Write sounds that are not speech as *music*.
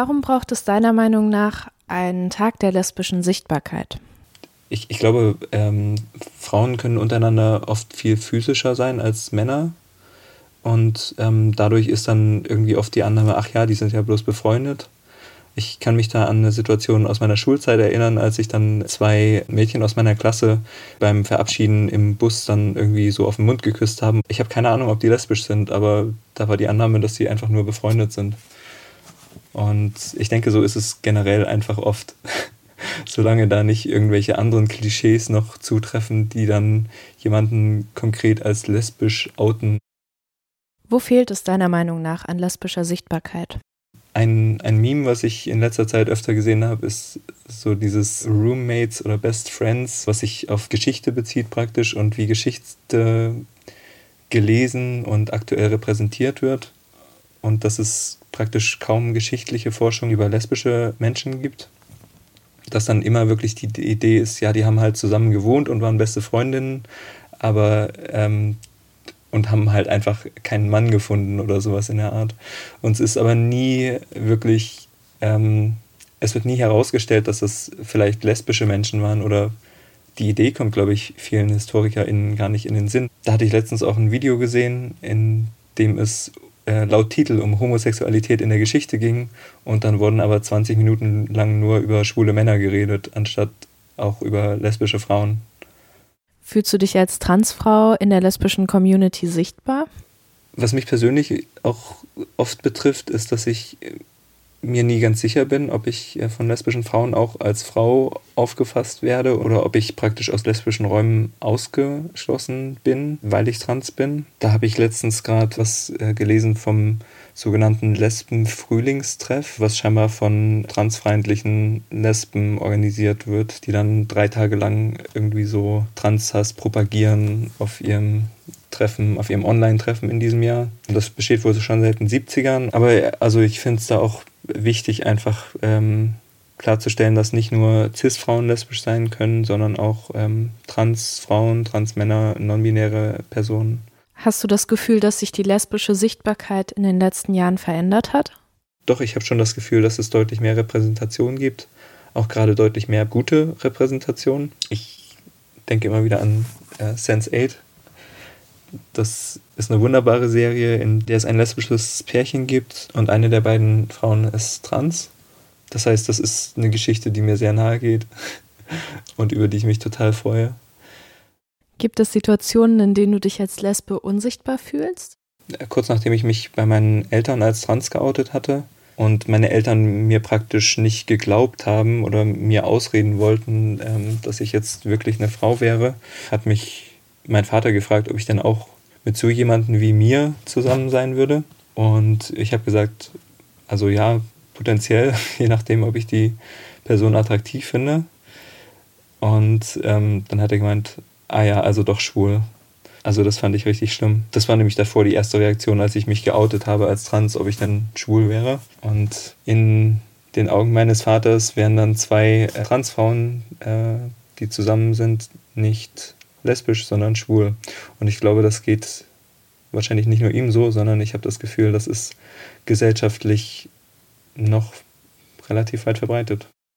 Warum braucht es deiner Meinung nach einen Tag der lesbischen Sichtbarkeit? Ich, ich glaube, ähm, Frauen können untereinander oft viel physischer sein als Männer. Und ähm, dadurch ist dann irgendwie oft die Annahme, ach ja, die sind ja bloß befreundet. Ich kann mich da an eine Situation aus meiner Schulzeit erinnern, als ich dann zwei Mädchen aus meiner Klasse beim Verabschieden im Bus dann irgendwie so auf den Mund geküsst haben. Ich habe keine Ahnung, ob die lesbisch sind, aber da war die Annahme, dass sie einfach nur befreundet sind. Und ich denke, so ist es generell einfach oft. *laughs* Solange da nicht irgendwelche anderen Klischees noch zutreffen, die dann jemanden konkret als lesbisch outen. Wo fehlt es deiner Meinung nach an lesbischer Sichtbarkeit? Ein, ein Meme, was ich in letzter Zeit öfter gesehen habe, ist so dieses Roommates oder Best Friends, was sich auf Geschichte bezieht praktisch und wie Geschichte gelesen und aktuell repräsentiert wird. Und dass es praktisch kaum geschichtliche Forschung über lesbische Menschen gibt. Dass dann immer wirklich die Idee ist, ja, die haben halt zusammen gewohnt und waren beste Freundinnen, aber ähm, und haben halt einfach keinen Mann gefunden oder sowas in der Art. Uns ist aber nie wirklich, ähm, es wird nie herausgestellt, dass das vielleicht lesbische Menschen waren oder die Idee kommt, glaube ich, vielen HistorikerInnen gar nicht in den Sinn. Da hatte ich letztens auch ein Video gesehen, in dem es äh, laut Titel um Homosexualität in der Geschichte ging und dann wurden aber 20 Minuten lang nur über schwule Männer geredet, anstatt auch über lesbische Frauen. Fühlst du dich als Transfrau in der lesbischen Community sichtbar? Was mich persönlich auch oft betrifft, ist, dass ich mir nie ganz sicher bin, ob ich äh, von lesbischen Frauen auch als Frau aufgefasst werde oder ob ich praktisch aus lesbischen Räumen ausgeschlossen bin, weil ich trans bin. Da habe ich letztens gerade was äh, gelesen vom sogenannten Lesben-Frühlingstreff, was scheinbar von transfeindlichen Lesben organisiert wird, die dann drei Tage lang irgendwie so Transhass propagieren auf ihrem Treffen, auf ihrem Online-Treffen in diesem Jahr. Das besteht wohl schon seit den 70ern. Aber also ich finde es da auch wichtig, einfach ähm, klarzustellen, dass nicht nur Cis-Frauen lesbisch sein können, sondern auch ähm, Trans-Frauen, Trans-Männer, non-binäre Personen. Hast du das Gefühl, dass sich die lesbische Sichtbarkeit in den letzten Jahren verändert hat? Doch, ich habe schon das Gefühl, dass es deutlich mehr Repräsentation gibt. Auch gerade deutlich mehr gute Repräsentation. Ich denke immer wieder an äh, Sense8. Das ist eine wunderbare Serie, in der es ein lesbisches Pärchen gibt und eine der beiden Frauen ist trans. Das heißt, das ist eine Geschichte, die mir sehr nahe geht *laughs* und über die ich mich total freue. Gibt es Situationen, in denen du dich als Lesbe unsichtbar fühlst? Kurz nachdem ich mich bei meinen Eltern als trans geoutet hatte und meine Eltern mir praktisch nicht geglaubt haben oder mir ausreden wollten, ähm, dass ich jetzt wirklich eine Frau wäre, hat mich mein Vater gefragt, ob ich denn auch mit so jemandem wie mir zusammen sein würde. Und ich habe gesagt, also ja, potenziell, *laughs* je nachdem, ob ich die Person attraktiv finde. Und ähm, dann hat er gemeint, ah ja, also doch schwul. Also das fand ich richtig schlimm. Das war nämlich davor die erste Reaktion, als ich mich geoutet habe als trans, ob ich dann schwul wäre. Und in den Augen meines Vaters wären dann zwei Transfrauen, äh, die zusammen sind, nicht lesbisch, sondern schwul. Und ich glaube, das geht wahrscheinlich nicht nur ihm so, sondern ich habe das Gefühl, das ist gesellschaftlich noch relativ weit verbreitet.